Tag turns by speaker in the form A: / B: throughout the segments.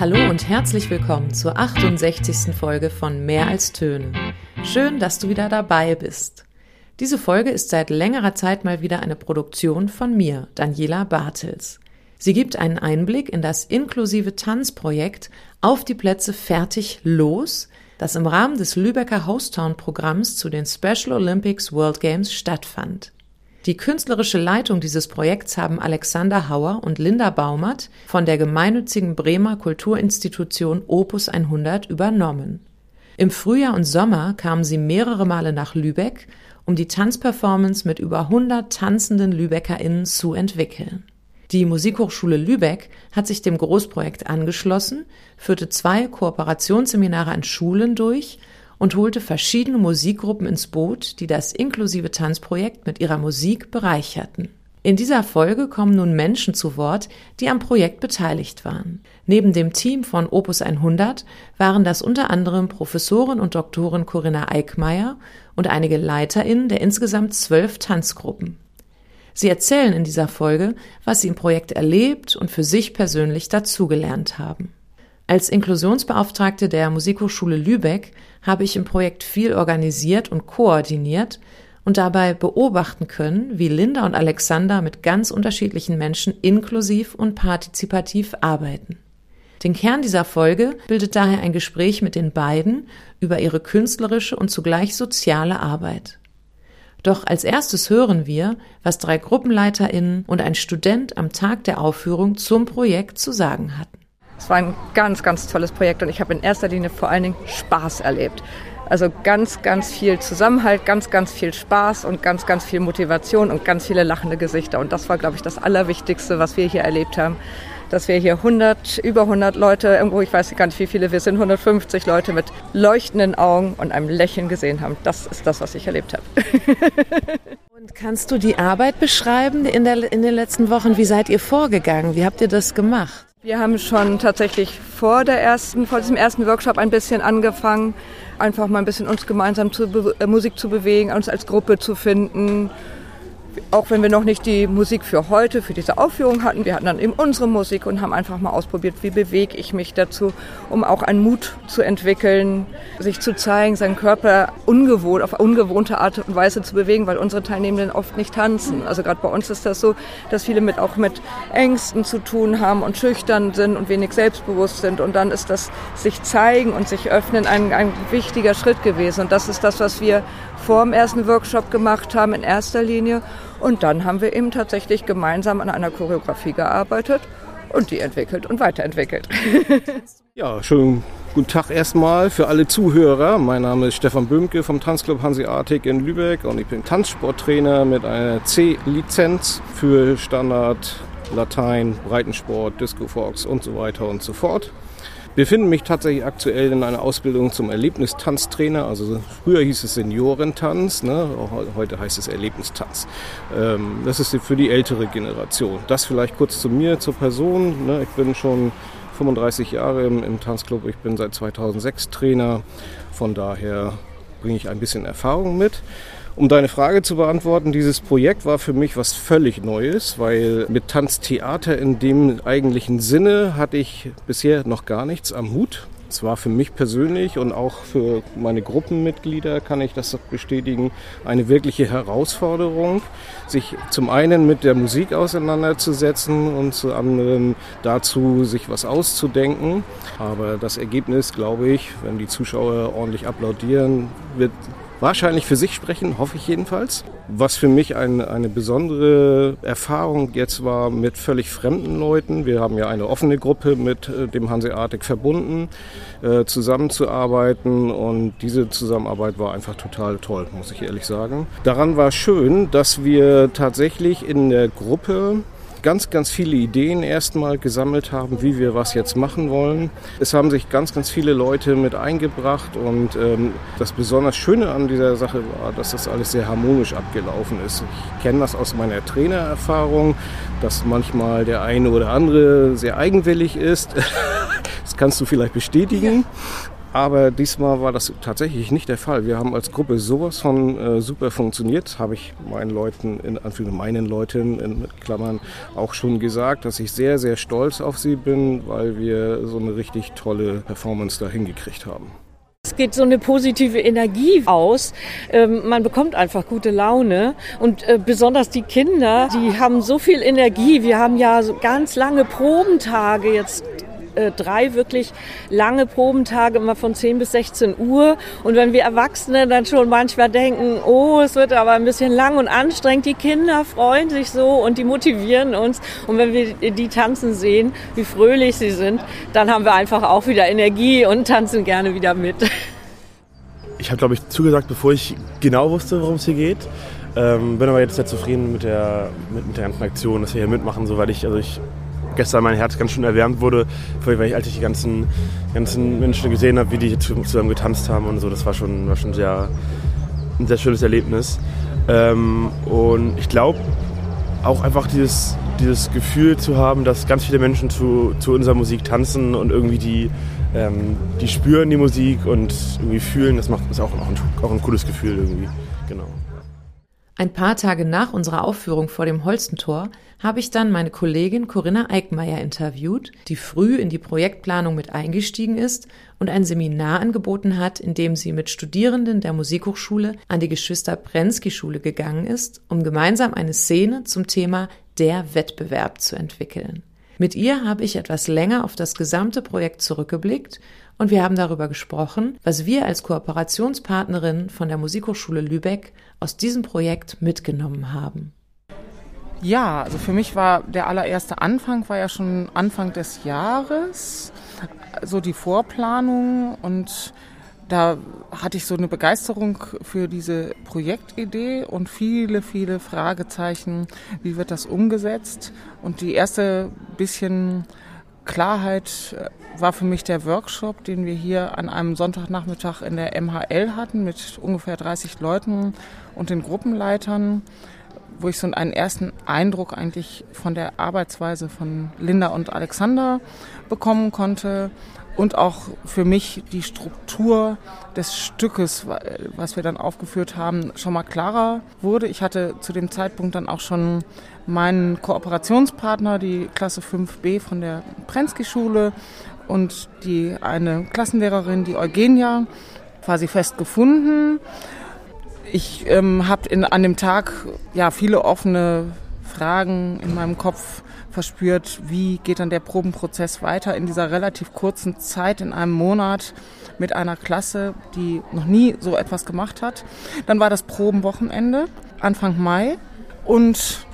A: Hallo und herzlich willkommen zur 68. Folge von Mehr als Töne. Schön, dass du wieder dabei bist. Diese Folge ist seit längerer Zeit mal wieder eine Produktion von mir, Daniela Bartels. Sie gibt einen Einblick in das inklusive Tanzprojekt Auf die Plätze fertig los, das im Rahmen des Lübecker Hostown-Programms zu den Special Olympics World Games stattfand. Die künstlerische Leitung dieses Projekts haben Alexander Hauer und Linda Baumert von der gemeinnützigen Bremer Kulturinstitution Opus 100 übernommen. Im Frühjahr und Sommer kamen sie mehrere Male nach Lübeck, um die Tanzperformance mit über 100 tanzenden LübeckerInnen zu entwickeln. Die Musikhochschule Lübeck hat sich dem Großprojekt angeschlossen, führte zwei Kooperationsseminare an Schulen durch und holte verschiedene Musikgruppen ins Boot, die das inklusive Tanzprojekt mit ihrer Musik bereicherten. In dieser Folge kommen nun Menschen zu Wort, die am Projekt beteiligt waren. Neben dem Team von Opus 100 waren das unter anderem Professorin und Doktorin Corinna Eickmeier und einige LeiterInnen der insgesamt zwölf Tanzgruppen. Sie erzählen in dieser Folge, was sie im Projekt erlebt und für sich persönlich dazugelernt haben. Als Inklusionsbeauftragte der Musikhochschule Lübeck habe ich im Projekt viel organisiert und koordiniert und dabei beobachten können, wie Linda und Alexander mit ganz unterschiedlichen Menschen inklusiv und partizipativ arbeiten. Den Kern dieser Folge bildet daher ein Gespräch mit den beiden über ihre künstlerische und zugleich soziale Arbeit. Doch als erstes hören wir, was drei GruppenleiterInnen und ein Student am Tag der Aufführung zum Projekt zu sagen hatten.
B: Es war ein ganz, ganz tolles Projekt und ich habe in erster Linie vor allen Dingen Spaß erlebt. Also ganz, ganz viel Zusammenhalt, ganz, ganz viel Spaß und ganz, ganz viel Motivation und ganz viele lachende Gesichter. Und das war, glaube ich, das Allerwichtigste, was wir hier erlebt haben. Dass wir hier 100, über 100 Leute, irgendwo, ich weiß gar nicht, wie viele wir sind, 150 Leute mit leuchtenden Augen und einem Lächeln gesehen haben. Das ist das, was ich erlebt habe.
A: und kannst du die Arbeit beschreiben in, der, in den letzten Wochen? Wie seid ihr vorgegangen? Wie habt ihr das gemacht?
B: Wir haben schon tatsächlich vor der ersten, vor diesem ersten Workshop ein bisschen angefangen, einfach mal ein bisschen uns gemeinsam zu äh, Musik zu bewegen, uns als Gruppe zu finden, auch wenn wir noch nicht die Musik für heute, für diese Aufführung hatten, wir hatten dann eben unsere Musik und haben einfach mal ausprobiert, wie bewege ich mich dazu, um auch einen Mut zu entwickeln, sich zu zeigen, seinen Körper ungewohnt, auf ungewohnte Art und Weise zu bewegen, weil unsere Teilnehmenden oft nicht tanzen. Also gerade bei uns ist das so, dass viele mit auch mit Ängsten zu tun haben und schüchtern sind und wenig selbstbewusst sind. Und dann ist das sich zeigen und sich öffnen ein, ein wichtiger Schritt gewesen. Und das ist das, was wir vor dem ersten Workshop gemacht haben in erster Linie. Und dann haben wir eben tatsächlich gemeinsam an einer Choreografie gearbeitet und die entwickelt und weiterentwickelt.
C: ja, schönen guten Tag erstmal für alle Zuhörer. Mein Name ist Stefan Böhmke vom Tanzclub Hanseatic in Lübeck und ich bin Tanzsporttrainer mit einer C-Lizenz für Standard, Latein, Breitensport, Disco Fox und so weiter und so fort befinde mich tatsächlich aktuell in einer Ausbildung zum Erlebnistanztrainer. Also früher hieß es Seniorentanz, ne? heute heißt es Erlebnistanz. Ähm, das ist für die ältere Generation. Das vielleicht kurz zu mir, zur Person. Ne? Ich bin schon 35 Jahre im, im Tanzclub. Ich bin seit 2006 Trainer. Von daher bringe ich ein bisschen Erfahrung mit. Um deine Frage zu beantworten, dieses Projekt war für mich was völlig Neues, weil mit Tanztheater in dem eigentlichen Sinne hatte ich bisher noch gar nichts am Hut. Es war für mich persönlich und auch für meine Gruppenmitglieder, kann ich das bestätigen, eine wirkliche Herausforderung, sich zum einen mit der Musik auseinanderzusetzen und zum anderen dazu, sich was auszudenken. Aber das Ergebnis, glaube ich, wenn die Zuschauer ordentlich applaudieren, wird wahrscheinlich für sich sprechen, hoffe ich jedenfalls. Was für mich ein, eine besondere Erfahrung jetzt war mit völlig fremden Leuten. Wir haben ja eine offene Gruppe mit äh, dem Hanseatic verbunden, äh, zusammenzuarbeiten und diese Zusammenarbeit war einfach total toll, muss ich ehrlich sagen. Daran war schön, dass wir tatsächlich in der Gruppe ganz, ganz viele Ideen erstmal gesammelt haben, wie wir was jetzt machen wollen. Es haben sich ganz, ganz viele Leute mit eingebracht und ähm, das besonders Schöne an dieser Sache war, dass das alles sehr harmonisch abgelaufen ist. Ich kenne das aus meiner Trainererfahrung, dass manchmal der eine oder andere sehr eigenwillig ist. das kannst du vielleicht bestätigen. Aber diesmal war das tatsächlich nicht der Fall. Wir haben als Gruppe sowas von äh, super funktioniert, habe ich meinen Leuten, in Anführungszeichen meinen Leuten in Klammern auch schon gesagt, dass ich sehr, sehr stolz auf sie bin, weil wir so eine richtig tolle Performance da hingekriegt haben.
D: Es geht so eine positive Energie aus. Ähm, man bekommt einfach gute Laune. Und äh, besonders die Kinder, die haben so viel Energie. Wir haben ja ganz lange Probentage jetzt äh, drei wirklich lange Probentage, immer von 10 bis 16 Uhr. Und wenn wir Erwachsene dann schon manchmal denken, oh, es wird aber ein bisschen lang und anstrengend, die Kinder freuen sich so und die motivieren uns. Und wenn wir die tanzen sehen, wie fröhlich sie sind, dann haben wir einfach auch wieder Energie und tanzen gerne wieder mit.
E: Ich habe, glaube ich, zugesagt, bevor ich genau wusste, worum es hier geht. Ähm, bin aber jetzt sehr zufrieden mit der, mit, mit der ganzen Aktion, dass wir hier mitmachen, so, weil ich, also ich gestern mein Herz ganz schön erwärmt wurde, weil ich, als ich die ganzen, ganzen Menschen gesehen habe, wie die zusammen getanzt haben und so, das war schon, war schon sehr, ein sehr schönes Erlebnis. Ähm, und ich glaube, auch einfach dieses, dieses Gefühl zu haben, dass ganz viele Menschen zu, zu unserer Musik tanzen und irgendwie die, ähm, die spüren die Musik und irgendwie fühlen, das macht ist auch, auch, ein, auch ein cooles Gefühl irgendwie.
A: Ein paar Tage nach unserer Aufführung vor dem Holstentor habe ich dann meine Kollegin Corinna Eickmeier interviewt, die früh in die Projektplanung mit eingestiegen ist und ein Seminar angeboten hat, in dem sie mit Studierenden der Musikhochschule an die Geschwister Prensky Schule gegangen ist, um gemeinsam eine Szene zum Thema der Wettbewerb zu entwickeln. Mit ihr habe ich etwas länger auf das gesamte Projekt zurückgeblickt und wir haben darüber gesprochen, was wir als Kooperationspartnerin von der Musikhochschule Lübeck aus diesem Projekt mitgenommen haben.
F: Ja, also für mich war der allererste Anfang war ja schon Anfang des Jahres, so die Vorplanung und da hatte ich so eine Begeisterung für diese Projektidee und viele, viele Fragezeichen, wie wird das umgesetzt? Und die erste bisschen Klarheit äh, war für mich der Workshop, den wir hier an einem Sonntagnachmittag in der MHL hatten mit ungefähr 30 Leuten und den Gruppenleitern, wo ich so einen ersten Eindruck eigentlich von der Arbeitsweise von Linda und Alexander bekommen konnte und auch für mich die Struktur des Stückes, was wir dann aufgeführt haben, schon mal klarer wurde. Ich hatte zu dem Zeitpunkt dann auch schon meinen Kooperationspartner, die Klasse 5b von der Prensky-Schule und die eine Klassenlehrerin, die Eugenia, quasi fest gefunden. Ich ähm, habe an dem Tag ja viele offene Fragen in meinem Kopf verspürt, wie geht dann der Probenprozess weiter in dieser relativ kurzen Zeit, in einem Monat mit einer Klasse, die noch nie so etwas gemacht hat. Dann war das Probenwochenende, Anfang Mai. Und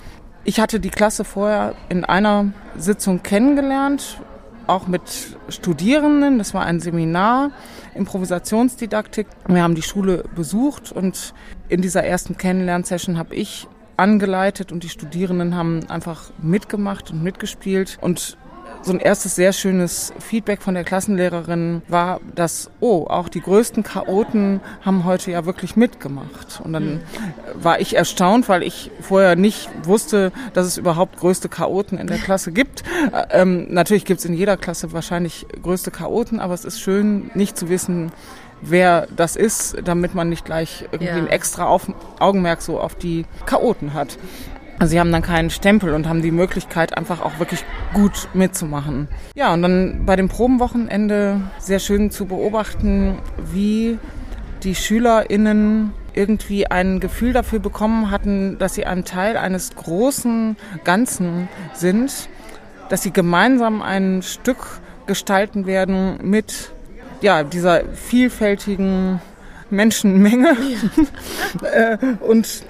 F: ich hatte die Klasse vorher in einer Sitzung kennengelernt, auch mit Studierenden. Das war ein Seminar Improvisationsdidaktik. Wir haben die Schule besucht und in dieser ersten Kennenlernsession habe ich angeleitet und die Studierenden haben einfach mitgemacht und mitgespielt und so ein erstes sehr schönes Feedback von der Klassenlehrerin war, dass, oh, auch die größten Chaoten haben heute ja wirklich mitgemacht. Und dann war ich erstaunt, weil ich vorher nicht wusste, dass es überhaupt größte Chaoten in der Klasse gibt. Ähm, natürlich gibt es in jeder Klasse wahrscheinlich größte Chaoten, aber es ist schön, nicht zu wissen, wer das ist, damit man nicht gleich irgendwie ja. ein extra auf, Augenmerk so auf die Chaoten hat. Also sie haben dann keinen Stempel und haben die Möglichkeit, einfach auch wirklich gut mitzumachen. Ja, und dann bei dem Probenwochenende sehr schön zu beobachten, wie die SchülerInnen irgendwie ein Gefühl dafür bekommen hatten, dass sie ein Teil eines großen Ganzen sind, dass sie gemeinsam ein Stück gestalten werden mit ja, dieser vielfältigen Menschenmenge. Ja. Äh, und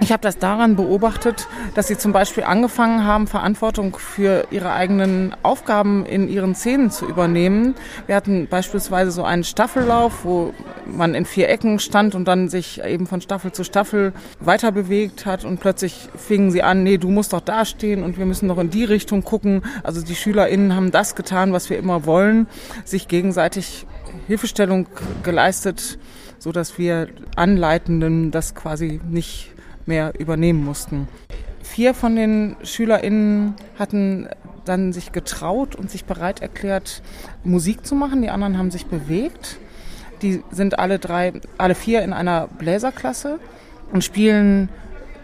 F: ich habe das daran beobachtet, dass sie zum Beispiel angefangen haben, Verantwortung für ihre eigenen Aufgaben in ihren Szenen zu übernehmen. Wir hatten beispielsweise so einen Staffellauf, wo man in vier Ecken stand und dann sich eben von Staffel zu Staffel weiter bewegt hat und plötzlich fingen sie an, nee, du musst doch da stehen und wir müssen doch in die Richtung gucken. Also die SchülerInnen haben das getan, was wir immer wollen, sich gegenseitig Hilfestellung geleistet, so dass wir Anleitenden das quasi nicht mehr übernehmen mussten. Vier von den SchülerInnen hatten dann sich getraut und sich bereit erklärt, Musik zu machen. Die anderen haben sich bewegt. Die sind alle drei, alle vier in einer Bläserklasse und spielen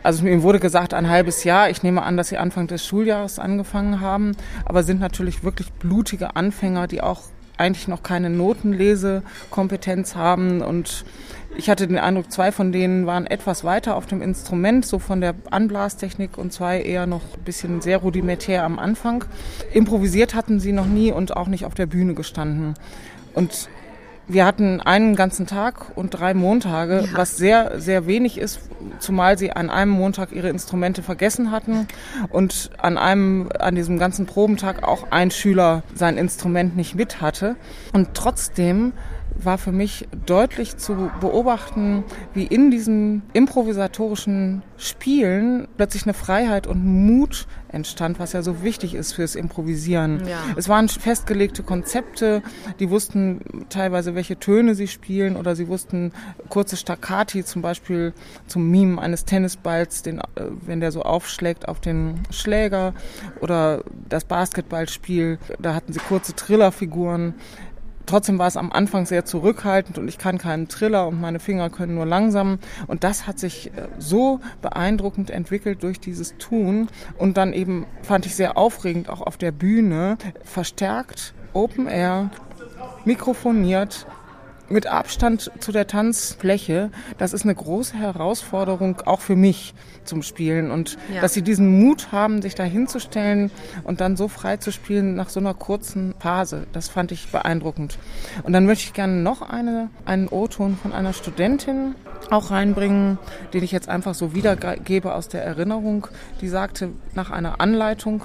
F: also mir wurde gesagt, ein halbes Jahr. Ich nehme an, dass sie Anfang des Schuljahres angefangen haben, aber sind natürlich wirklich blutige Anfänger, die auch eigentlich noch keine Notenlesekompetenz haben und ich hatte den Eindruck, zwei von denen waren etwas weiter auf dem Instrument, so von der Anblastechnik und zwei eher noch ein bisschen sehr rudimentär am Anfang. Improvisiert hatten sie noch nie und auch nicht auf der Bühne gestanden. Und wir hatten einen ganzen Tag und drei Montage, ja. was sehr, sehr wenig ist, zumal sie an einem Montag ihre Instrumente vergessen hatten und an einem, an diesem ganzen Probentag auch ein Schüler sein Instrument nicht mit hatte. Und trotzdem war für mich deutlich zu beobachten, wie in diesem improvisatorischen Spielen plötzlich eine Freiheit und Mut entstand, was ja so wichtig ist fürs Improvisieren. Ja. Es waren festgelegte Konzepte, die wussten teilweise, welche Töne sie spielen oder sie wussten kurze Staccati, zum Beispiel zum Mime eines Tennisballs, den, äh, wenn der so aufschlägt auf den Schläger oder das Basketballspiel, da hatten sie kurze Trillerfiguren. Trotzdem war es am Anfang sehr zurückhaltend und ich kann keinen Triller und meine Finger können nur langsam. Und das hat sich äh, so beeindruckend entwickelt durch dieses Tun und dann eben fand ich sehr aufregend auch auf der Bühne verstärkt Open Air mikrofoniert mit Abstand zu der Tanzfläche, das ist eine große Herausforderung auch für mich zum Spielen und ja. dass sie diesen Mut haben, sich da hinzustellen und dann so frei zu spielen nach so einer kurzen Phase, das fand ich beeindruckend. Und dann möchte ich gerne noch eine, einen O-Ton von einer Studentin auch reinbringen, den ich jetzt einfach so wiedergebe aus der Erinnerung. Die sagte nach einer Anleitung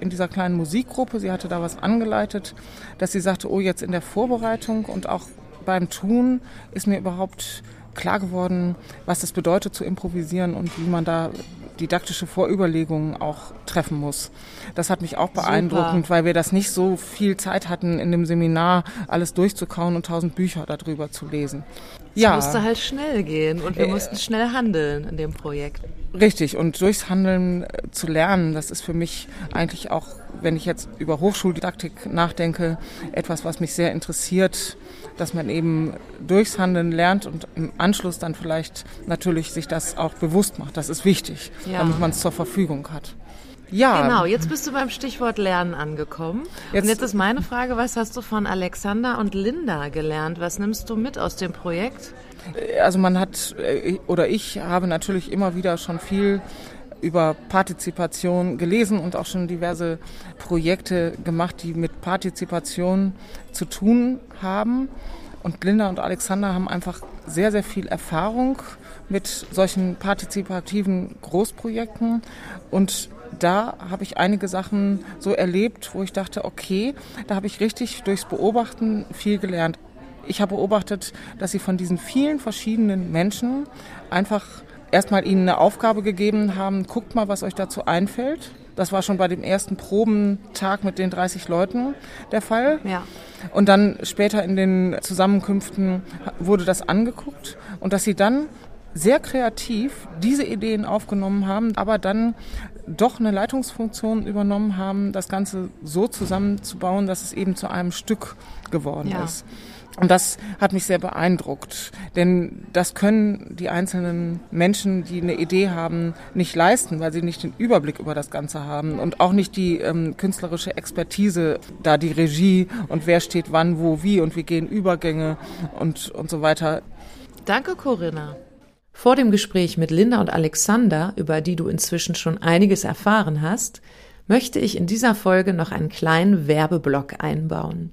F: in dieser kleinen Musikgruppe, sie hatte da was angeleitet, dass sie sagte, oh, jetzt in der Vorbereitung und auch beim Tun ist mir überhaupt klar geworden, was das bedeutet zu improvisieren und wie man da didaktische Vorüberlegungen auch treffen muss. Das hat mich auch beeindruckend, weil wir das nicht so viel Zeit hatten, in dem Seminar alles durchzukauen und tausend Bücher darüber zu lesen.
A: Es ja. musste halt schnell gehen und wir äh, mussten schnell handeln in dem Projekt.
F: Richtig, und durchs Handeln äh, zu lernen, das ist für mich eigentlich auch, wenn ich jetzt über Hochschuldidaktik nachdenke, etwas, was mich sehr interessiert, dass man eben durchs Handeln lernt und im Anschluss dann vielleicht natürlich sich das auch bewusst macht. Das ist wichtig, ja. damit man es zur Verfügung hat.
A: Ja. Genau, jetzt bist du beim Stichwort Lernen angekommen. Jetzt, und jetzt ist meine Frage, was hast du von Alexander und Linda gelernt? Was nimmst du mit aus dem Projekt?
F: Also man hat, äh, oder ich habe natürlich immer wieder schon viel über Partizipation gelesen und auch schon diverse Projekte gemacht, die mit Partizipation zu tun haben. Und Linda und Alexander haben einfach sehr, sehr viel Erfahrung mit solchen partizipativen Großprojekten und da habe ich einige Sachen so erlebt, wo ich dachte, okay, da habe ich richtig durchs Beobachten viel gelernt. Ich habe beobachtet, dass sie von diesen vielen verschiedenen Menschen einfach erstmal ihnen eine Aufgabe gegeben haben, guckt mal, was euch dazu einfällt. Das war schon bei dem ersten Probentag mit den 30 Leuten der Fall. Ja. Und dann später in den Zusammenkünften wurde das angeguckt und dass sie dann sehr kreativ diese Ideen aufgenommen haben, aber dann doch eine Leitungsfunktion übernommen haben, das Ganze so zusammenzubauen, dass es eben zu einem Stück geworden ja. ist. Und das hat mich sehr beeindruckt, denn das können die einzelnen Menschen, die eine Idee haben, nicht leisten, weil sie nicht den Überblick über das Ganze haben und auch nicht die ähm, künstlerische Expertise, da die Regie und wer steht wann, wo, wie und wie gehen Übergänge und, und so weiter.
A: Danke, Corinna. Vor dem Gespräch mit Linda und Alexander, über die du inzwischen schon einiges erfahren hast, möchte ich in dieser Folge noch einen kleinen Werbeblock einbauen.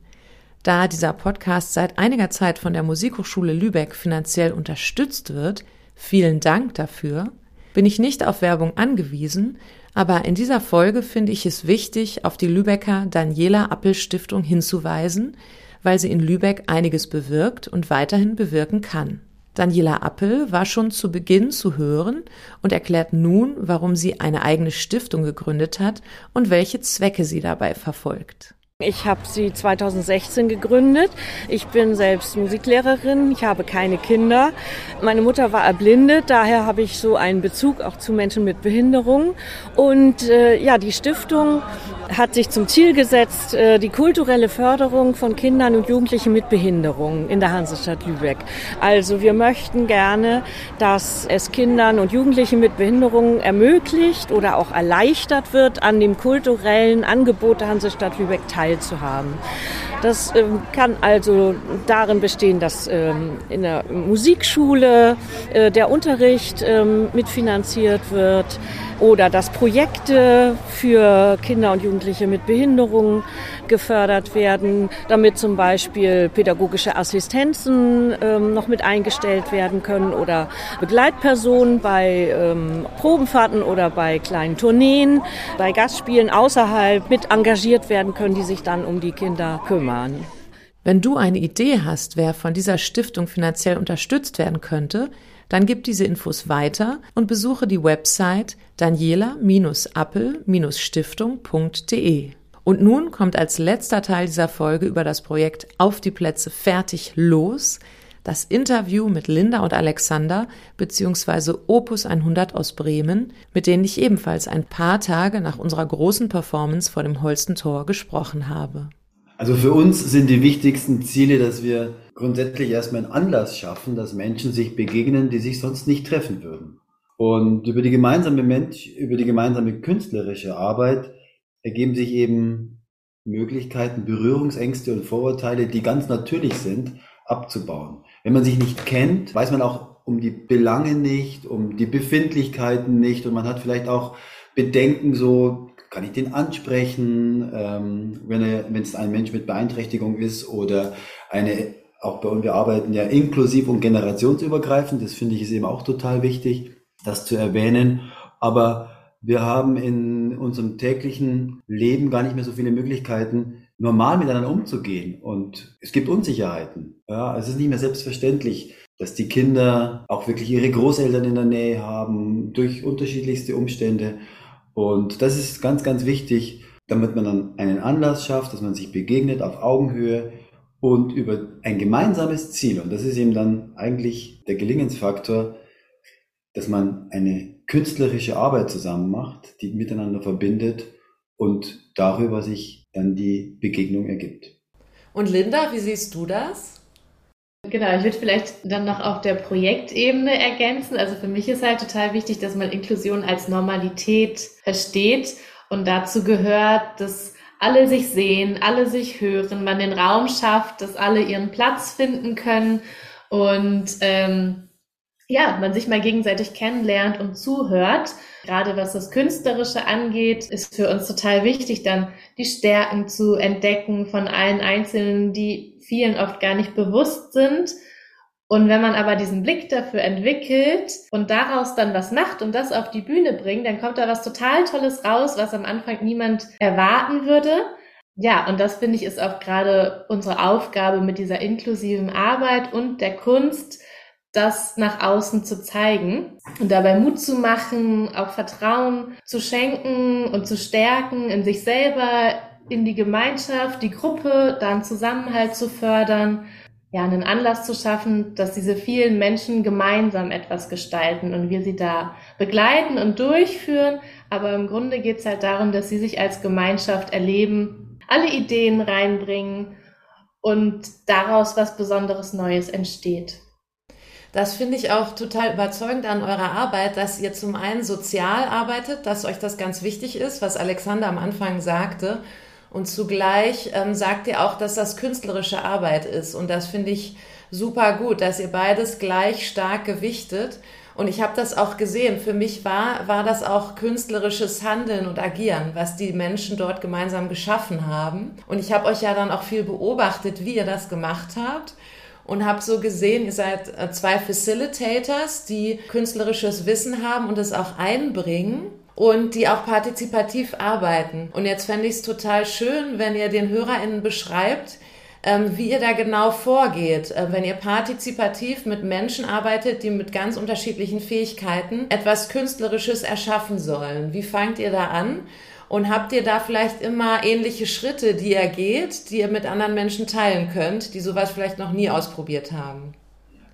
A: Da dieser Podcast seit einiger Zeit von der Musikhochschule Lübeck finanziell unterstützt wird, vielen Dank dafür, bin ich nicht auf Werbung angewiesen, aber in dieser Folge finde ich es wichtig, auf die Lübecker Daniela Appel Stiftung hinzuweisen, weil sie in Lübeck einiges bewirkt und weiterhin bewirken kann. Daniela Appel war schon zu Beginn zu hören und erklärt nun, warum sie eine eigene Stiftung gegründet hat und welche Zwecke sie dabei verfolgt.
D: Ich habe sie 2016 gegründet. Ich bin selbst Musiklehrerin. Ich habe keine Kinder. Meine Mutter war erblindet, daher habe ich so einen Bezug auch zu Menschen mit Behinderung. Und äh, ja, die Stiftung hat sich zum Ziel gesetzt, äh, die kulturelle Förderung von Kindern und Jugendlichen mit Behinderungen in der Hansestadt Lübeck. Also wir möchten gerne, dass es Kindern und Jugendlichen mit Behinderungen ermöglicht oder auch erleichtert wird, an dem kulturellen Angebot der Hansestadt Lübeck teilzuhaben. Das ähm, kann also darin bestehen, dass ähm, in der Musikschule äh, der Unterricht ähm, mitfinanziert wird oder dass Projekte für Kinder und Jugendliche mit Behinderungen gefördert werden, damit zum Beispiel pädagogische Assistenzen ähm, noch mit eingestellt werden können oder Begleitpersonen bei ähm, Probenfahrten oder bei kleinen Tourneen, bei Gastspielen außerhalb mit engagiert werden können, die sich dann um die Kinder kümmern.
A: Wenn du eine Idee hast, wer von dieser Stiftung finanziell unterstützt werden könnte, dann gib diese Infos weiter und besuche die Website daniela-appel-stiftung.de. Und nun kommt als letzter Teil dieser Folge über das Projekt Auf die Plätze fertig los das Interview mit Linda und Alexander bzw. Opus 100 aus Bremen, mit denen ich ebenfalls ein paar Tage nach unserer großen Performance vor dem Holstentor gesprochen habe.
G: Also für uns sind die wichtigsten Ziele, dass wir grundsätzlich erstmal einen Anlass schaffen, dass Menschen sich begegnen, die sich sonst nicht treffen würden. Und über die gemeinsame Mensch, über die gemeinsame künstlerische Arbeit ergeben sich eben Möglichkeiten, Berührungsängste und Vorurteile, die ganz natürlich sind, abzubauen. Wenn man sich nicht kennt, weiß man auch um die Belange nicht, um die Befindlichkeiten nicht und man hat vielleicht auch Bedenken so, kann ich den ansprechen, ähm, wenn, wenn es ein Mensch mit Beeinträchtigung ist oder eine, auch bei uns, wir arbeiten ja inklusiv und generationsübergreifend, das finde ich ist eben auch total wichtig, das zu erwähnen. Aber wir haben in unserem täglichen Leben gar nicht mehr so viele Möglichkeiten, normal miteinander umzugehen. Und es gibt Unsicherheiten. Ja, es ist nicht mehr selbstverständlich, dass die Kinder auch wirklich ihre Großeltern in der Nähe haben, durch unterschiedlichste Umstände. Und das ist ganz, ganz wichtig, damit man dann einen Anlass schafft, dass man sich begegnet auf Augenhöhe und über ein gemeinsames Ziel. Und das ist eben dann eigentlich der Gelingensfaktor, dass man eine künstlerische Arbeit zusammen macht, die miteinander verbindet und darüber sich dann die Begegnung ergibt.
A: Und Linda, wie siehst du das?
H: Genau, ich würde vielleicht dann noch auf der Projektebene ergänzen. Also für mich ist halt total wichtig, dass man Inklusion als Normalität versteht und dazu gehört, dass alle sich sehen, alle sich hören, man den Raum schafft, dass alle ihren Platz finden können und ähm, ja, man sich mal gegenseitig kennenlernt und zuhört. Gerade was das Künstlerische angeht, ist für uns total wichtig, dann die Stärken zu entdecken von allen Einzelnen, die vielen oft gar nicht bewusst sind. Und wenn man aber diesen Blick dafür entwickelt und daraus dann was macht und das auf die Bühne bringt, dann kommt da was total Tolles raus, was am Anfang niemand erwarten würde. Ja, und das finde ich ist auch gerade unsere Aufgabe mit dieser inklusiven Arbeit und der Kunst, das nach außen zu zeigen und dabei Mut zu machen, auch Vertrauen zu schenken und zu stärken in sich selber, in die Gemeinschaft, die Gruppe, dann Zusammenhalt zu fördern, ja, einen Anlass zu schaffen, dass diese vielen Menschen gemeinsam etwas gestalten und wir sie da begleiten und durchführen. Aber im Grunde geht es halt darum, dass sie sich als Gemeinschaft erleben, alle Ideen reinbringen und daraus was Besonderes Neues entsteht.
A: Das finde ich auch total überzeugend an eurer Arbeit, dass ihr zum einen sozial arbeitet, dass euch das ganz wichtig ist, was Alexander am Anfang sagte und zugleich ähm, sagt ihr auch, dass das künstlerische Arbeit ist. Und das finde ich super gut, dass ihr beides gleich stark gewichtet. Und ich habe das auch gesehen. Für mich war, war das auch künstlerisches Handeln und Agieren, was die Menschen dort gemeinsam geschaffen haben. Und ich habe euch ja dann auch viel beobachtet, wie ihr das gemacht habt. Und habe so gesehen, ihr seid äh, zwei Facilitators, die künstlerisches Wissen haben und es auch einbringen und die auch partizipativ arbeiten. Und jetzt fände ich es total schön, wenn ihr den HörerInnen beschreibt, ähm, wie ihr da genau vorgeht, äh, wenn ihr partizipativ mit Menschen arbeitet, die mit ganz unterschiedlichen Fähigkeiten etwas Künstlerisches erschaffen sollen. Wie fangt ihr da an? Und habt ihr da vielleicht immer ähnliche Schritte, die ihr geht, die ihr mit anderen Menschen teilen könnt, die sowas vielleicht noch nie ausprobiert haben?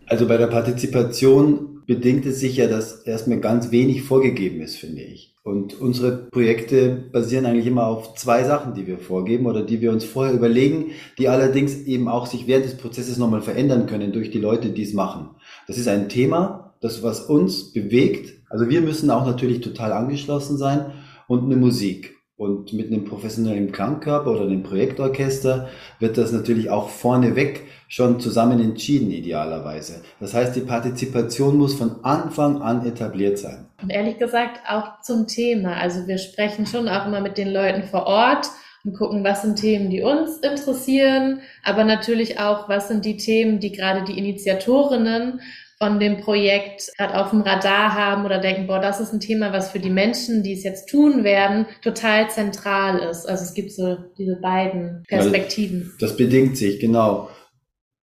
G: Also bei der Partizipation bedingt es sich ja, dass erstmal ganz wenig vorgegeben ist, finde ich. Und unsere Projekte basieren eigentlich immer auf zwei Sachen, die wir vorgeben oder die wir uns vorher überlegen, die allerdings eben auch sich während des Prozesses nochmal verändern können durch die Leute, die es machen. Das ist ein Thema, das was uns bewegt. Also wir müssen auch natürlich total angeschlossen sein und eine Musik. Und mit einem professionellen Klangkörper oder einem Projektorchester wird das natürlich auch vorneweg schon zusammen entschieden, idealerweise. Das heißt, die Partizipation muss von Anfang an etabliert sein.
H: Und ehrlich gesagt auch zum Thema. Also wir sprechen schon auch immer mit den Leuten vor Ort und gucken, was sind Themen, die uns interessieren, aber natürlich auch, was sind die Themen, die gerade die Initiatorinnen von dem Projekt gerade auf dem Radar haben oder denken, boah, das ist ein Thema, was für die Menschen, die es jetzt tun werden, total zentral ist. Also es gibt so diese beiden Perspektiven.
G: Das bedingt sich, genau.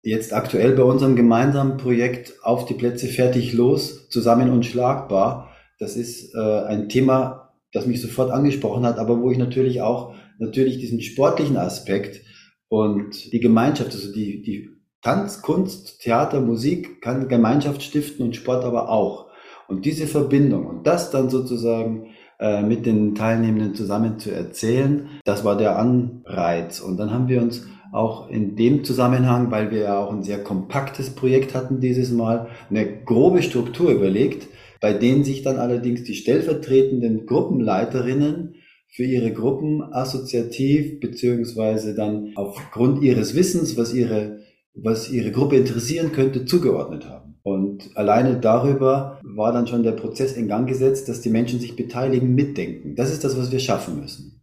G: Jetzt aktuell bei unserem gemeinsamen Projekt Auf die Plätze fertig los, zusammen und schlagbar. Das ist äh, ein Thema, das mich sofort angesprochen hat, aber wo ich natürlich auch natürlich diesen sportlichen Aspekt und die Gemeinschaft, also die, die Tanz, Kunst, Theater, Musik kann Gemeinschaft stiften und Sport aber auch. Und diese Verbindung und das dann sozusagen äh, mit den Teilnehmenden zusammen zu erzählen, das war der Anreiz. Und dann haben wir uns auch in dem Zusammenhang, weil wir ja auch ein sehr kompaktes Projekt hatten dieses Mal, eine grobe Struktur überlegt, bei denen sich dann allerdings die stellvertretenden Gruppenleiterinnen für ihre Gruppen assoziativ beziehungsweise dann aufgrund ihres Wissens, was ihre was ihre Gruppe interessieren könnte, zugeordnet haben. Und alleine darüber war dann schon der Prozess in Gang gesetzt, dass die Menschen sich beteiligen, mitdenken. Das ist das, was wir schaffen müssen.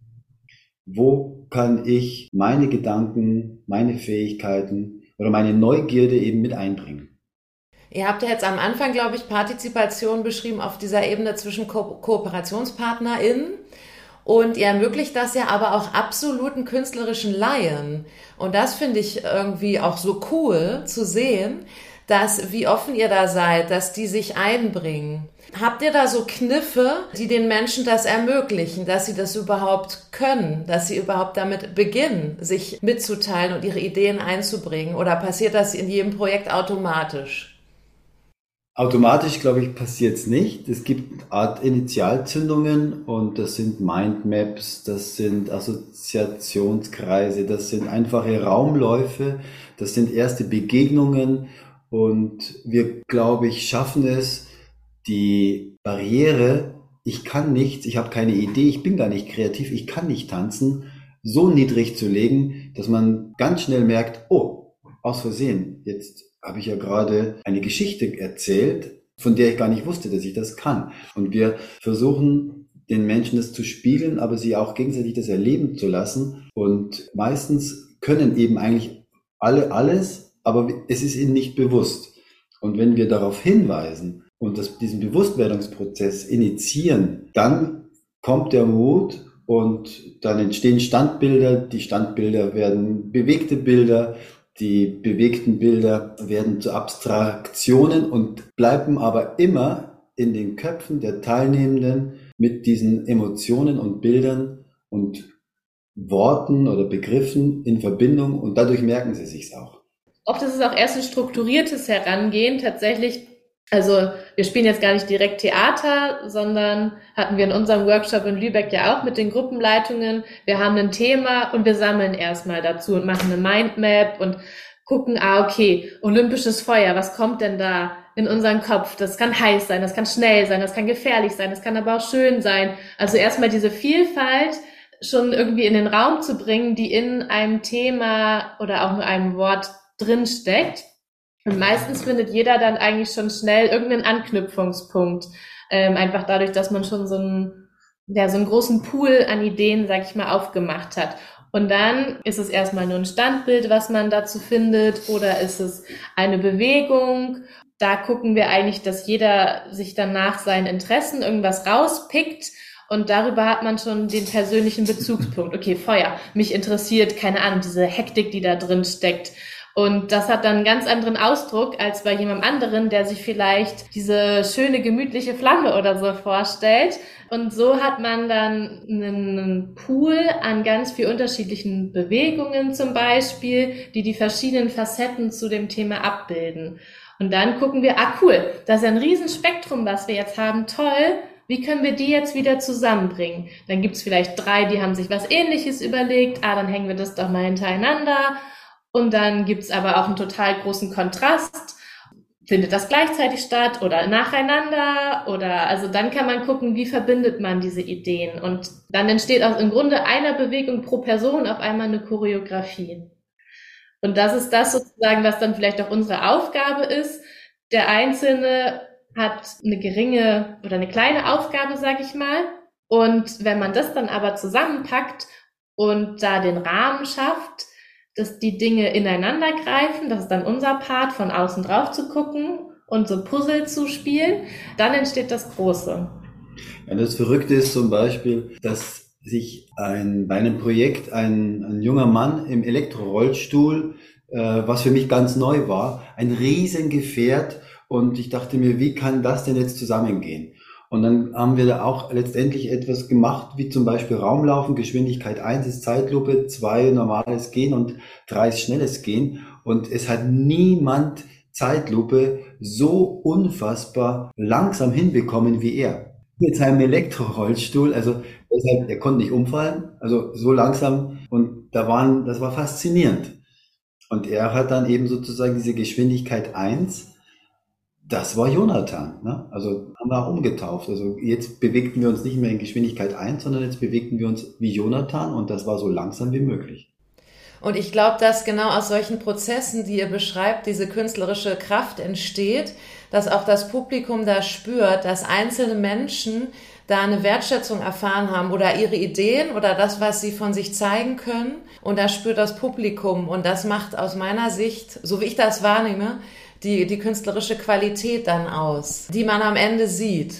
G: Wo kann ich meine Gedanken, meine Fähigkeiten oder meine Neugierde eben mit einbringen?
A: Ihr habt ja jetzt am Anfang, glaube ich, Partizipation beschrieben auf dieser Ebene zwischen Ko KooperationspartnerInnen und ihr ermöglicht das ja aber auch absoluten künstlerischen Laien. Und das finde ich irgendwie auch so cool zu sehen, dass wie offen ihr da seid, dass die sich einbringen. Habt ihr da so Kniffe, die den Menschen das ermöglichen, dass sie das überhaupt können, dass sie überhaupt damit beginnen, sich mitzuteilen und ihre Ideen einzubringen? Oder passiert das in jedem Projekt automatisch?
G: Automatisch, glaube ich, passiert es nicht. Es gibt Art Initialzündungen und das sind Mindmaps, das sind Assoziationskreise, das sind einfache Raumläufe, das sind erste Begegnungen und wir, glaube ich, schaffen es, die Barriere, ich kann nichts, ich habe keine Idee, ich bin gar nicht kreativ, ich kann nicht tanzen, so niedrig zu legen, dass man ganz schnell merkt, oh, aus Versehen, jetzt habe ich ja gerade eine Geschichte erzählt, von der ich gar nicht wusste, dass ich das kann. Und wir versuchen den Menschen das zu spiegeln, aber sie auch gegenseitig das erleben zu lassen. Und meistens können eben eigentlich alle alles, aber es ist ihnen nicht bewusst. Und wenn wir darauf hinweisen und das, diesen Bewusstwerdungsprozess initiieren, dann kommt der Mut und dann entstehen Standbilder. Die Standbilder werden bewegte Bilder die bewegten Bilder werden zu Abstraktionen und bleiben aber immer in den Köpfen der Teilnehmenden mit diesen Emotionen und Bildern und Worten oder Begriffen in Verbindung und dadurch merken sie sich's auch.
H: Oft ist es auch erst ein strukturiertes Herangehen, tatsächlich also wir spielen jetzt gar nicht direkt Theater, sondern hatten wir in unserem Workshop in Lübeck ja auch mit den Gruppenleitungen. Wir haben ein Thema und wir sammeln erstmal dazu und machen eine Mindmap und gucken, ah, okay, olympisches Feuer, was kommt denn da in unseren Kopf? Das kann heiß sein, das kann schnell sein, das kann gefährlich sein, das kann aber auch schön sein. Also erstmal diese Vielfalt schon irgendwie in den Raum zu bringen, die in einem Thema oder auch in einem Wort drinsteckt. Und meistens findet jeder dann eigentlich schon schnell irgendeinen Anknüpfungspunkt. Ähm, einfach dadurch, dass man schon so einen, ja, so einen großen Pool an Ideen, sag ich mal, aufgemacht hat. Und dann ist es erstmal nur ein Standbild, was man dazu findet, oder ist es eine Bewegung? Da gucken wir eigentlich, dass jeder sich dann nach seinen Interessen irgendwas rauspickt. Und darüber hat man schon den persönlichen Bezugspunkt. Okay, Feuer. Mich interessiert, keine Ahnung, diese Hektik, die da drin steckt Und das hat dann einen ganz anderen Ausdruck als bei jemand anderen, der sich vielleicht diese schöne, gemütliche Flamme oder so vorstellt. Und so hat man dann einen Pool an ganz viel unterschiedlichen Bewegungen zum Beispiel, die die verschiedenen Facetten zu dem Thema abbilden. Und dann gucken wir, ah cool, das ist ein Riesenspektrum, was wir jetzt haben, toll. Wie können wir die jetzt wieder zusammenbringen? Dann gibt's vielleicht drei, die haben sich was ähnliches überlegt, ah, dann hängen wir das doch mal hintereinander. Und dann gibt's aber auch einen total großen Kontrast. Findet das gleichzeitig statt oder nacheinander? Oder also dann kann man gucken, wie verbindet man diese Ideen. Und dann entsteht aus im Grunde einer Bewegung pro Person auf einmal eine Choreografie. Und das ist das sozusagen, was dann vielleicht auch unsere Aufgabe ist. Der Einzelne hat eine geringe oder eine kleine Aufgabe, sag ich mal. Und wenn man das dann aber zusammenpackt und da den Rahmen schafft, dass die Dinge ineinander greifen, das ist dann unser Part, von außen drauf zu gucken und so Puzzle zu spielen, dann entsteht das Große.
G: Ja, das Verrückte ist zum Beispiel, dass sich ein, bei einem Projekt ein, ein junger Mann im Elektrorollstuhl, äh, was für mich ganz neu war, ein Riesengefährt und ich dachte mir, wie kann das denn jetzt zusammengehen? Und dann haben wir da auch letztendlich etwas gemacht, wie zum Beispiel Raumlaufen, Geschwindigkeit 1 ist Zeitlupe, 2 normales Gehen und 3 ist schnelles Gehen. Und es hat niemand Zeitlupe so unfassbar langsam hinbekommen wie er. Mit seinem Elektrorollstuhl, also deshalb, er konnte nicht umfallen, also so langsam und da waren, das war faszinierend. Und er hat dann eben sozusagen diese Geschwindigkeit 1 das war Jonathan. Ne? Also haben wir auch umgetauft. Also jetzt bewegten wir uns nicht mehr in Geschwindigkeit 1, sondern jetzt bewegten wir uns wie Jonathan und das war so langsam wie möglich.
A: Und ich glaube, dass genau aus solchen Prozessen, die ihr beschreibt, diese künstlerische Kraft entsteht, dass auch das Publikum da spürt, dass einzelne Menschen da eine Wertschätzung erfahren haben oder ihre Ideen oder das, was sie von sich zeigen können. Und da spürt das Publikum. Und das macht aus meiner Sicht, so wie ich das wahrnehme, die, die künstlerische Qualität dann aus, die man am Ende sieht.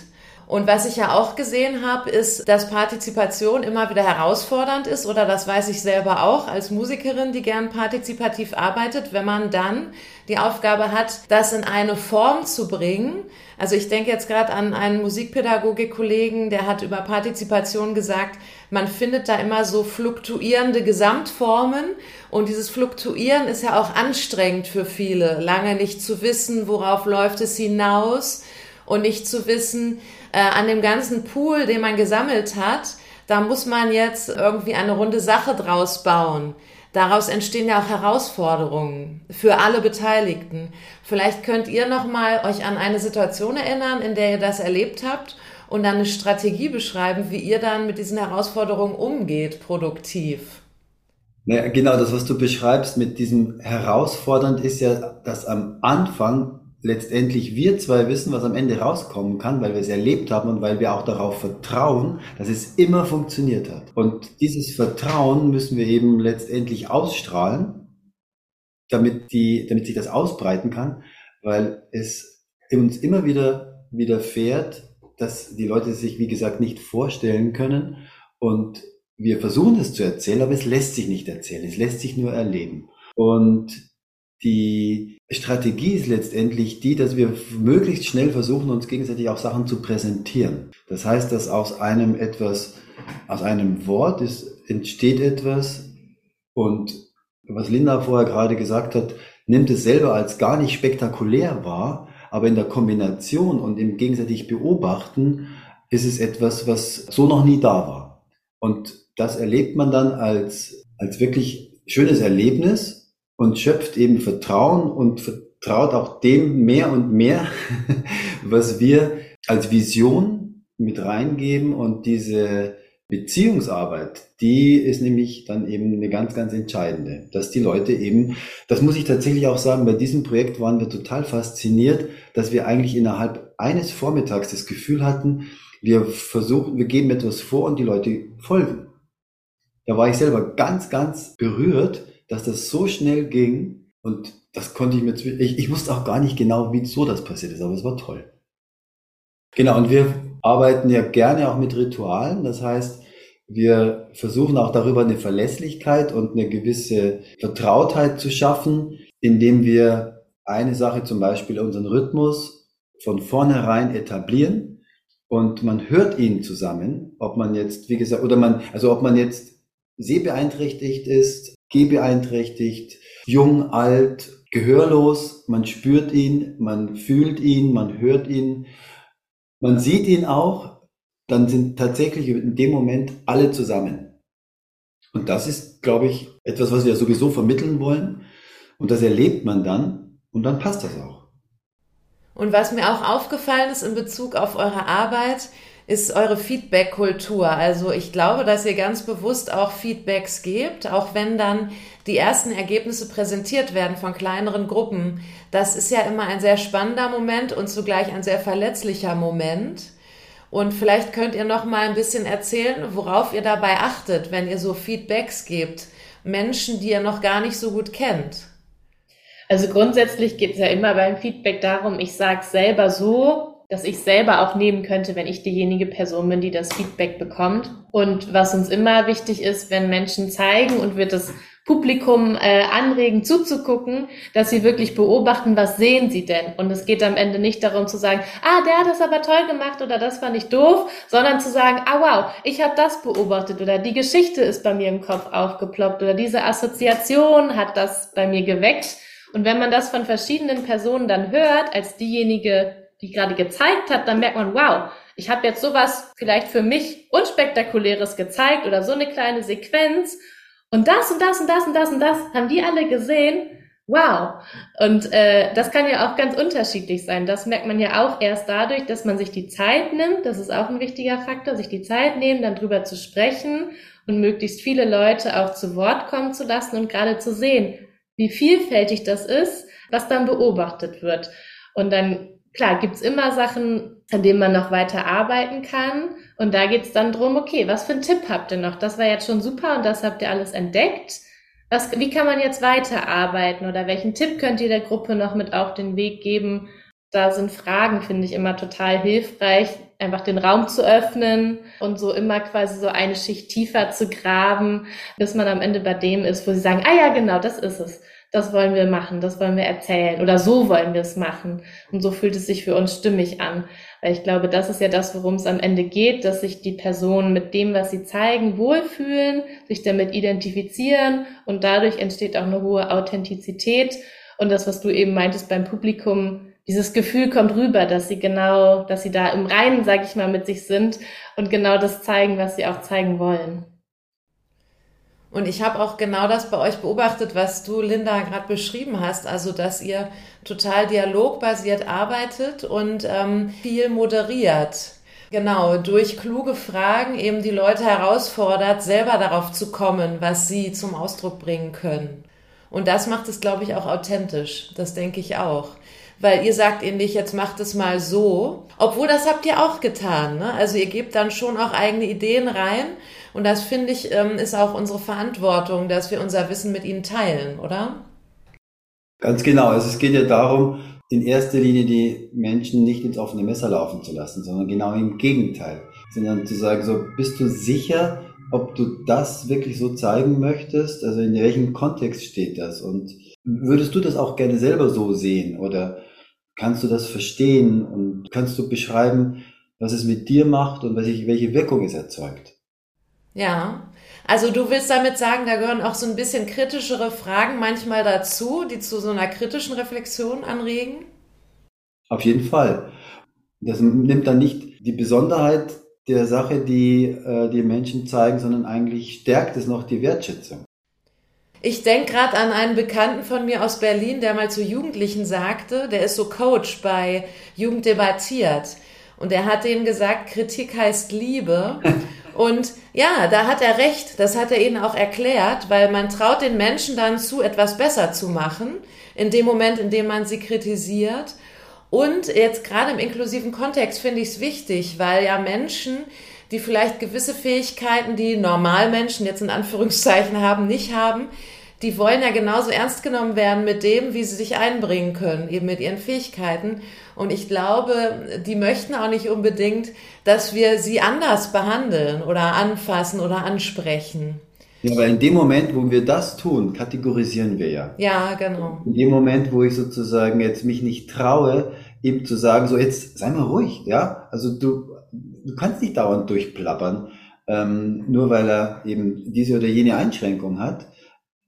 A: Und was ich ja auch gesehen habe, ist, dass Partizipation immer wieder herausfordernd ist, oder das weiß ich selber auch als Musikerin, die gern partizipativ arbeitet, wenn man dann die Aufgabe hat, das in eine Form zu bringen. Also ich denke jetzt gerade an einen Musikpädagogik-Kollegen, der hat über Partizipation gesagt, man findet da immer so fluktuierende Gesamtformen und dieses Fluktuieren ist ja auch anstrengend für viele, lange nicht zu wissen, worauf läuft es hinaus und nicht zu wissen, äh, an dem ganzen Pool, den man gesammelt hat, da muss man jetzt irgendwie eine runde Sache draus bauen. Daraus entstehen ja auch Herausforderungen für alle Beteiligten. Vielleicht könnt ihr noch mal euch an eine Situation erinnern, in der ihr das erlebt habt und dann eine Strategie beschreiben, wie ihr dann mit diesen Herausforderungen umgeht, produktiv.
G: Ja, genau, das, was du beschreibst mit diesem herausfordernd ist ja, dass am Anfang letztendlich wir zwei wissen, was am Ende rauskommen kann, weil wir es erlebt haben und weil wir auch darauf vertrauen, dass es immer funktioniert hat. Und dieses Vertrauen müssen wir eben letztendlich ausstrahlen, damit die, damit sich das ausbreiten kann, weil es uns immer wieder widerfährt, dass die Leute sich, wie gesagt, nicht vorstellen können und wir versuchen es zu erzählen, aber es lässt sich nicht erzählen, es lässt sich nur erleben. Und die Strategie ist letztendlich die, dass wir möglichst schnell versuchen, uns gegenseitig auch Sachen zu präsentieren. Das heißt, dass aus einem etwas, aus einem Wort ist, entsteht etwas und was Linda vorher gerade gesagt hat, nimmt es selber als gar nicht spektakulär wahr, aber in der Kombination und im gegenseitig Beobachten ist es etwas, was so noch nie da war. Und das erlebt man dann als, als wirklich schönes Erlebnis und schöpft eben Vertrauen und vertraut auch dem mehr und mehr, was wir als Vision mit reingeben und diese Beziehungsarbeit, die ist nämlich dann eben eine ganz, ganz entscheidende, dass die Leute eben, das muss ich tatsächlich auch sagen, bei diesem Projekt waren wir total fasziniert, dass wir eigentlich innerhalb eines Vormittags das Gefühl hatten, wir versuchen, wir geben etwas vor und die Leute folgen. Da war ich selber ganz, ganz berührt, dass das so schnell ging und das konnte ich mir, ich, ich wusste auch gar nicht genau, wieso das passiert ist, aber es war toll. Genau, und wir arbeiten ja gerne auch mit Ritualen, das heißt, wir versuchen auch darüber eine Verlässlichkeit und eine gewisse Vertrautheit zu schaffen. indem wir eine Sache zum Beispiel unseren Rhythmus von vornherein etablieren und man hört ihn zusammen, ob man jetzt, wie gesagt, oder man, also ob man jetzt sehbeeinträchtigt ist, gehbeeinträchtigt, jung, alt, gehörlos, man spürt ihn, man fühlt ihn, man hört ihn, man sieht ihn auch, dann sind tatsächlich in dem Moment alle zusammen. Und das ist, glaube ich, etwas, was wir sowieso vermitteln wollen. Und das erlebt man dann und dann passt das auch.
A: Und was mir auch aufgefallen ist in Bezug auf eure Arbeit, ist eure Feedback-Kultur. Also ich glaube, dass ihr ganz bewusst auch Feedbacks gebt, auch wenn dann die ersten Ergebnisse präsentiert werden von kleineren Gruppen. Das ist ja immer ein sehr spannender Moment und zugleich ein sehr verletzlicher Moment. Und vielleicht könnt ihr noch mal ein bisschen erzählen, worauf ihr dabei achtet, wenn ihr so Feedbacks gebt. Menschen, die ihr noch gar nicht so gut kennt.
H: Also grundsätzlich geht es ja immer beim Feedback darum, ich sage selber so, dass ich selber auch nehmen könnte, wenn ich diejenige Person bin, die das Feedback bekommt. Und was uns immer wichtig ist, wenn Menschen zeigen und wir das Publikum äh, anregen zuzugucken, dass sie wirklich beobachten, was sehen sie denn. Und es geht am Ende nicht darum zu sagen, ah, der hat das aber toll gemacht oder das fand ich doof, sondern zu sagen, ah wow, ich habe das beobachtet oder die Geschichte ist bei mir im Kopf aufgeploppt oder diese Assoziation hat das bei mir geweckt. Und wenn man das von verschiedenen Personen dann hört, als diejenige, die gerade gezeigt hat, dann merkt man, wow, ich habe jetzt sowas vielleicht für mich unspektakuläres gezeigt oder so eine kleine Sequenz und das und das und das und das und das haben die alle gesehen. Wow. Und äh, das kann ja auch ganz unterschiedlich sein. Das merkt man ja auch erst dadurch, dass man sich die Zeit nimmt. Das ist auch ein wichtiger Faktor, sich die Zeit nehmen, dann drüber zu sprechen und möglichst viele Leute auch zu Wort kommen zu lassen und gerade zu sehen, wie vielfältig das ist, was dann beobachtet wird. Und dann klar, gibt's immer Sachen, an denen man noch weiter arbeiten kann. Und da geht's dann drum, okay, was für einen Tipp habt ihr noch? Das war jetzt schon super und das habt ihr alles entdeckt. Was, wie kann man jetzt weiterarbeiten oder welchen Tipp könnt ihr der Gruppe noch mit auf den Weg geben? Da sind Fragen, finde ich, immer total hilfreich, einfach den Raum zu öffnen und so immer quasi so eine Schicht tiefer zu graben, bis man am Ende bei dem ist, wo sie sagen, ah ja, genau, das ist es das wollen wir machen, das wollen wir erzählen oder so wollen wir es machen. Und so fühlt es sich für uns stimmig an. Weil ich glaube, das ist ja das, worum es am Ende geht, dass sich die Personen mit dem, was sie zeigen, wohlfühlen, sich damit identifizieren und dadurch entsteht auch eine hohe Authentizität. Und das, was du eben meintest beim Publikum, dieses Gefühl kommt rüber, dass sie genau, dass sie da im Reinen, sag ich mal, mit sich sind und genau das zeigen, was sie auch zeigen wollen.
A: Und ich habe auch genau das bei euch beobachtet, was du, Linda, gerade beschrieben hast. Also, dass ihr total dialogbasiert arbeitet und ähm, viel moderiert. Genau, durch kluge Fragen eben die Leute herausfordert, selber darauf zu kommen, was sie zum Ausdruck bringen können. Und das macht es, glaube ich, auch authentisch. Das denke ich auch. Weil ihr sagt ihnen nicht, jetzt macht es mal so. Obwohl, das habt ihr auch getan. Ne? Also ihr gebt dann schon auch eigene Ideen rein und das finde ich, ähm, ist auch unsere Verantwortung, dass wir unser Wissen mit ihnen teilen, oder?
G: Ganz genau. Also es geht ja darum, in erster Linie die Menschen nicht ins offene Messer laufen zu lassen, sondern genau im Gegenteil. Sondern zu sagen, so, bist du sicher, ob du das wirklich so zeigen möchtest? Also in welchem Kontext steht das? Und würdest du das auch gerne selber so sehen? Oder kannst du das verstehen? Und kannst du beschreiben, was es mit dir macht und welche Wirkung es erzeugt?
A: Ja, also du willst damit sagen, da gehören auch so ein bisschen kritischere Fragen manchmal dazu, die zu so einer kritischen Reflexion anregen?
G: Auf jeden Fall. Das nimmt dann nicht die Besonderheit der Sache, die äh, die Menschen zeigen, sondern eigentlich stärkt es noch die Wertschätzung.
A: Ich denke gerade an einen Bekannten von mir aus Berlin, der mal zu Jugendlichen sagte, der ist so Coach bei Jugend debattiert. Und er hat denen gesagt, Kritik heißt Liebe. Und ja, da hat er recht, das hat er ihnen auch erklärt, weil man traut den Menschen dann zu, etwas besser zu machen, in dem Moment, in dem man sie kritisiert. Und jetzt gerade im inklusiven Kontext finde ich es wichtig, weil ja Menschen, die vielleicht gewisse Fähigkeiten, die Normalmenschen jetzt in Anführungszeichen haben, nicht haben, die wollen ja genauso ernst genommen werden mit dem, wie sie sich einbringen können, eben mit ihren Fähigkeiten. Und ich glaube, die möchten auch nicht unbedingt, dass wir sie anders behandeln oder anfassen oder ansprechen.
G: Ja, weil in dem Moment, wo wir das tun, kategorisieren wir ja.
A: Ja, genau.
G: In dem Moment, wo ich sozusagen jetzt mich nicht traue, ihm zu sagen, so jetzt sei mal ruhig, ja. Also du, du kannst nicht dauernd durchplappern, ähm, nur weil er eben diese oder jene Einschränkung hat,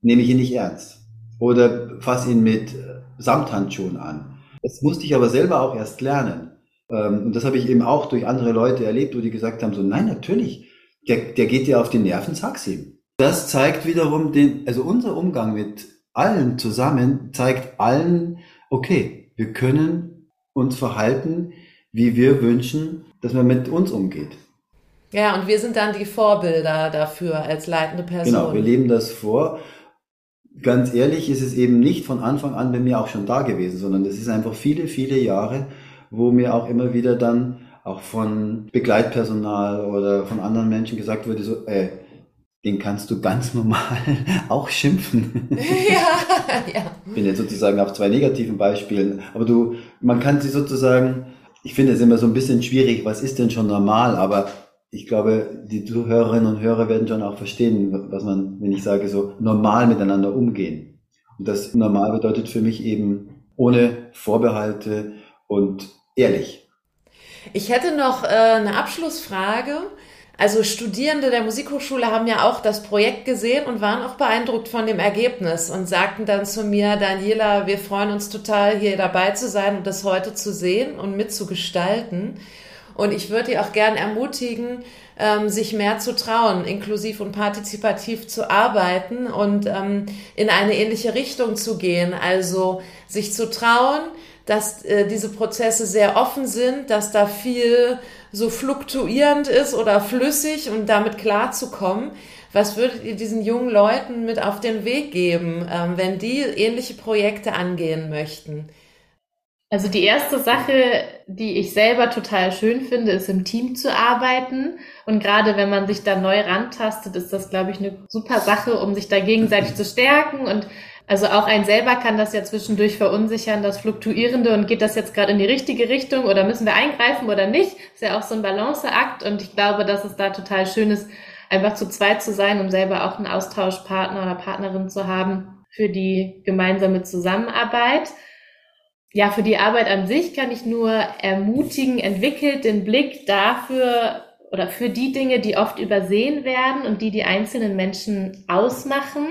G: nehme ich ihn nicht ernst. Oder fass ihn mit äh, Samthandschuhen an. Das musste ich aber selber auch erst lernen. Ähm, und das habe ich eben auch durch andere Leute erlebt, wo die gesagt haben, so nein, natürlich, der, der geht dir auf die Nerven, sag's ihm. Das zeigt wiederum den, also unser Umgang mit allen zusammen zeigt allen, okay, wir können uns verhalten, wie wir wünschen, dass man mit uns umgeht.
A: Ja, und wir sind dann die Vorbilder dafür als leitende Person.
G: Genau, wir leben das vor. Ganz ehrlich ist es eben nicht von Anfang an bei mir auch schon da gewesen, sondern es ist einfach viele, viele Jahre, wo mir auch immer wieder dann auch von Begleitpersonal oder von anderen Menschen gesagt wurde, so, ey, den kannst du ganz normal auch schimpfen.
A: ja, ja.
G: Ich bin jetzt sozusagen auf zwei negativen Beispielen, aber du, man kann sie sozusagen, ich finde es immer so ein bisschen schwierig, was ist denn schon normal, aber ich glaube, die Zuhörerinnen und Hörer werden schon auch verstehen, was man, wenn ich sage, so normal miteinander umgehen. Und das normal bedeutet für mich eben ohne Vorbehalte und ehrlich.
A: Ich hätte noch äh, eine Abschlussfrage. Also Studierende der Musikhochschule haben ja auch das Projekt gesehen und waren auch beeindruckt von dem Ergebnis und sagten dann zu mir, Daniela, wir freuen uns total, hier dabei zu sein und das heute zu sehen und mitzugestalten. Und ich würde die auch gern ermutigen, ähm, sich mehr zu trauen, inklusiv und partizipativ zu arbeiten und ähm, in eine ähnliche Richtung zu gehen. Also sich zu trauen, dass äh, diese Prozesse sehr offen sind, dass da viel so fluktuierend ist oder flüssig und damit klarzukommen. Was würdet ihr diesen jungen Leuten mit auf den Weg geben, ähm, wenn die ähnliche Projekte angehen möchten?
H: Also die erste Sache, die ich selber total schön finde, ist im Team zu arbeiten. Und gerade wenn man sich da neu rantastet, ist das, glaube ich, eine super Sache, um sich da gegenseitig zu stärken. Und also auch ein selber kann das ja zwischendurch verunsichern, das Fluktuierende und geht das jetzt gerade in die richtige Richtung oder müssen wir eingreifen oder nicht? Ist ja auch so ein Balanceakt. Und ich glaube, dass es da total schön ist, einfach zu zweit zu sein, um selber auch einen Austauschpartner oder Partnerin zu haben für die gemeinsame Zusammenarbeit ja, für die Arbeit an sich kann ich nur ermutigen, entwickelt den Blick dafür oder für die Dinge, die oft übersehen werden und die die einzelnen Menschen ausmachen.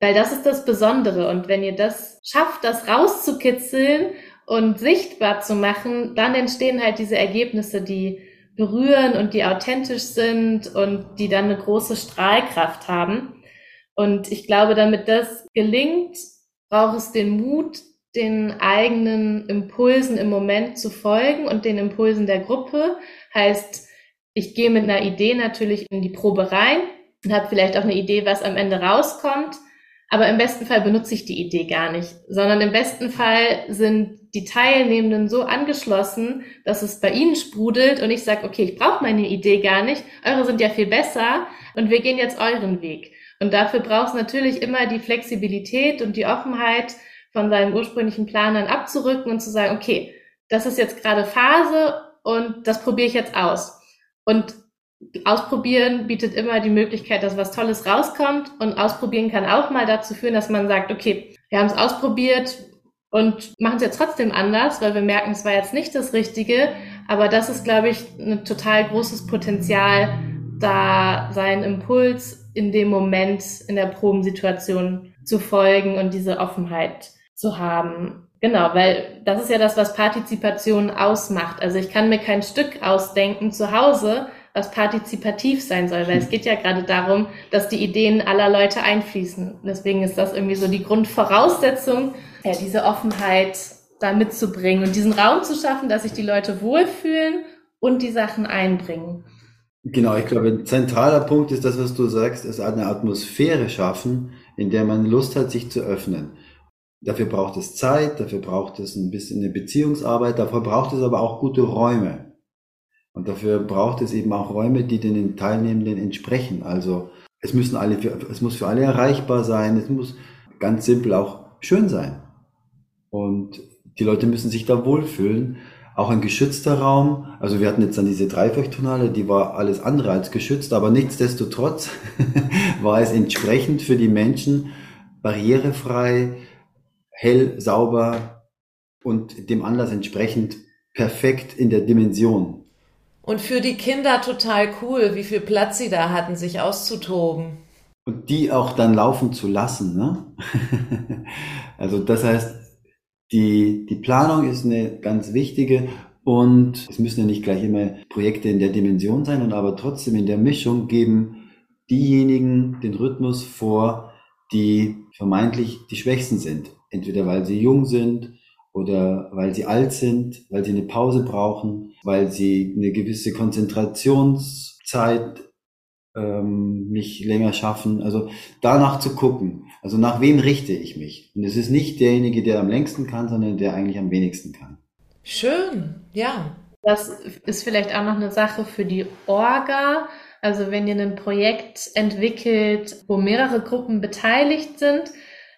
H: Weil das ist das Besondere. Und wenn ihr das schafft, das rauszukitzeln und sichtbar zu machen, dann entstehen halt diese Ergebnisse, die berühren und die authentisch sind und die dann eine große Strahlkraft haben. Und ich glaube, damit das gelingt, braucht es den Mut, den eigenen Impulsen im Moment zu folgen und den Impulsen der Gruppe. Heißt, ich gehe mit einer Idee natürlich in die Probe rein und habe vielleicht auch eine Idee, was am Ende rauskommt. Aber im besten Fall benutze ich die Idee gar nicht, sondern im besten Fall sind die Teilnehmenden so angeschlossen, dass es bei ihnen sprudelt und ich sage, okay, ich brauche meine Idee gar nicht, eure sind ja viel besser und wir gehen jetzt euren Weg. Und dafür braucht es natürlich immer die Flexibilität und die Offenheit, von seinem ursprünglichen Plan dann abzurücken und zu sagen, okay, das ist jetzt gerade Phase und das probiere ich jetzt aus. Und ausprobieren bietet immer die Möglichkeit, dass was Tolles rauskommt und ausprobieren kann auch mal dazu führen, dass man sagt, okay, wir haben es ausprobiert und machen es jetzt trotzdem anders, weil wir merken, es war jetzt nicht das Richtige. Aber das ist, glaube ich, ein total großes Potenzial, da seinen Impuls in dem Moment in der Probensituation zu folgen und diese Offenheit zu haben. Genau, weil das ist ja das, was Partizipation ausmacht. Also ich kann mir kein Stück ausdenken zu Hause, was partizipativ sein soll, weil es geht ja gerade darum, dass die Ideen aller Leute einfließen. Deswegen ist das irgendwie so die Grundvoraussetzung, ja, diese Offenheit da mitzubringen und diesen Raum zu schaffen, dass sich die Leute wohlfühlen und die Sachen einbringen.
G: Genau, ich glaube, ein zentraler Punkt ist das, was du sagst, ist eine Atmosphäre schaffen, in der man Lust hat, sich zu öffnen. Dafür braucht es Zeit, dafür braucht es ein bisschen eine Beziehungsarbeit, dafür braucht es aber auch gute Räume. Und dafür braucht es eben auch Räume, die den Teilnehmenden entsprechen. Also es müssen alle, es muss für alle erreichbar sein, es muss ganz simpel auch schön sein. Und die Leute müssen sich da wohlfühlen. auch ein geschützter Raum. Also wir hatten jetzt dann diese Dreifachtonale, die war alles andere als geschützt, aber nichtsdestotrotz war es entsprechend für die Menschen barrierefrei, hell, sauber und dem Anlass entsprechend perfekt in der Dimension.
A: Und für die Kinder total cool, wie viel Platz sie da hatten, sich auszutoben.
G: Und die auch dann laufen zu lassen. Ne? also das heißt, die, die Planung ist eine ganz wichtige und es müssen ja nicht gleich immer Projekte in der Dimension sein, und aber trotzdem in der Mischung geben diejenigen den Rhythmus vor, die vermeintlich die Schwächsten sind. Entweder weil sie jung sind oder weil sie alt sind, weil sie eine Pause brauchen, weil sie eine gewisse Konzentrationszeit ähm, nicht länger schaffen. Also danach zu gucken. Also nach wem richte ich mich? Und es ist nicht derjenige, der am längsten kann, sondern der eigentlich am wenigsten kann.
A: Schön, ja.
H: Das ist vielleicht auch noch eine Sache für die Orga. Also wenn ihr ein Projekt entwickelt, wo mehrere Gruppen beteiligt sind,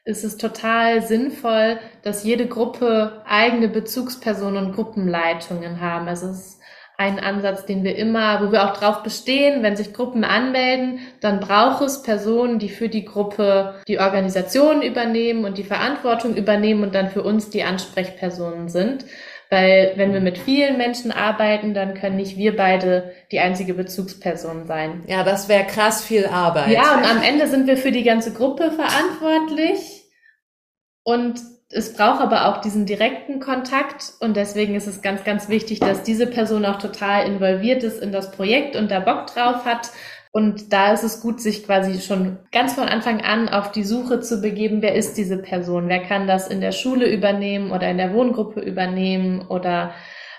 H: ist es total sinnvoll, dass jede Gruppe eigene Bezugspersonen und Gruppenleitungen haben. Also es ist ein Ansatz, den wir immer, wo wir auch drauf bestehen, wenn sich Gruppen anmelden, dann braucht es Personen, die für die Gruppe die Organisation übernehmen und die Verantwortung übernehmen und dann für uns die Ansprechpersonen sind. Weil wenn wir mit vielen Menschen arbeiten, dann können nicht wir beide die einzige Bezugsperson sein.
A: Ja, das wäre krass viel Arbeit.
H: Ja, und am Ende sind wir für die ganze Gruppe verantwortlich. Und es braucht aber auch diesen direkten Kontakt und deswegen ist es ganz, ganz wichtig, dass diese Person auch total involviert ist in das Projekt und da Bock drauf hat. Und da ist es gut, sich quasi schon ganz von Anfang an auf die Suche zu begeben, wer ist diese Person? Wer kann das in der Schule übernehmen oder in der Wohngruppe übernehmen oder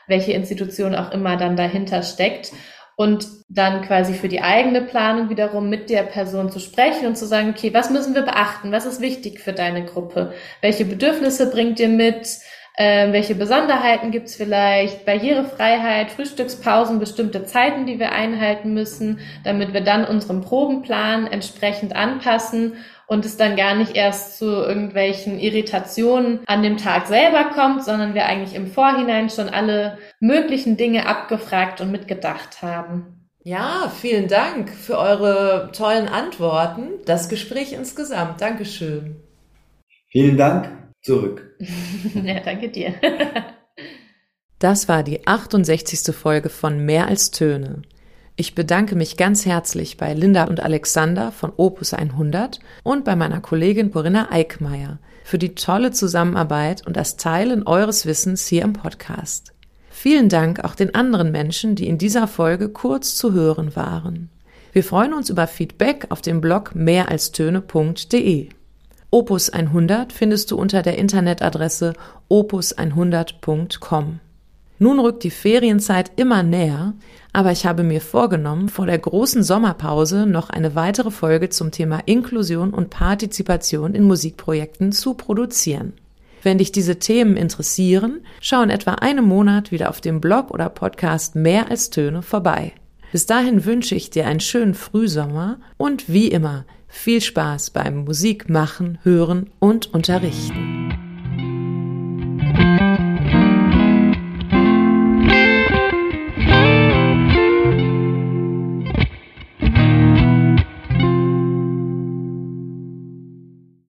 H: welche Institution auch immer dann dahinter steckt und dann quasi für die eigene Planung wiederum mit der Person zu sprechen und zu sagen, okay, was müssen wir beachten? Was ist wichtig für deine Gruppe? Welche Bedürfnisse bringt ihr mit? Ähm, welche Besonderheiten gibt's vielleicht? Barrierefreiheit, Frühstückspausen, bestimmte Zeiten, die wir einhalten müssen, damit wir dann unseren Probenplan entsprechend anpassen und es dann gar nicht erst zu irgendwelchen Irritationen an dem Tag selber kommt, sondern wir eigentlich im Vorhinein schon alle möglichen Dinge abgefragt und mitgedacht haben.
A: Ja, vielen Dank für eure tollen Antworten. Das Gespräch insgesamt. Dankeschön.
G: Vielen Dank. Zurück.
H: ja, danke dir.
A: das war die 68. Folge von Mehr als Töne. Ich bedanke mich ganz herzlich bei Linda und Alexander von Opus 100 und bei meiner Kollegin Corinna Eickmeier für die tolle Zusammenarbeit und das Teilen eures Wissens hier im Podcast. Vielen Dank auch den anderen Menschen, die in dieser Folge kurz zu hören waren. Wir freuen uns über Feedback auf dem Blog mehralstöne.de. Opus 100 findest du unter der Internetadresse opus100.com. Nun rückt die Ferienzeit immer näher, aber ich habe mir vorgenommen, vor der großen Sommerpause noch eine weitere Folge zum Thema Inklusion und Partizipation in Musikprojekten zu produzieren. Wenn dich diese Themen interessieren, schau in etwa einem Monat wieder auf dem Blog oder Podcast Mehr als Töne vorbei. Bis dahin wünsche ich dir einen schönen Frühsommer und wie immer viel Spaß beim Musik machen, hören und unterrichten.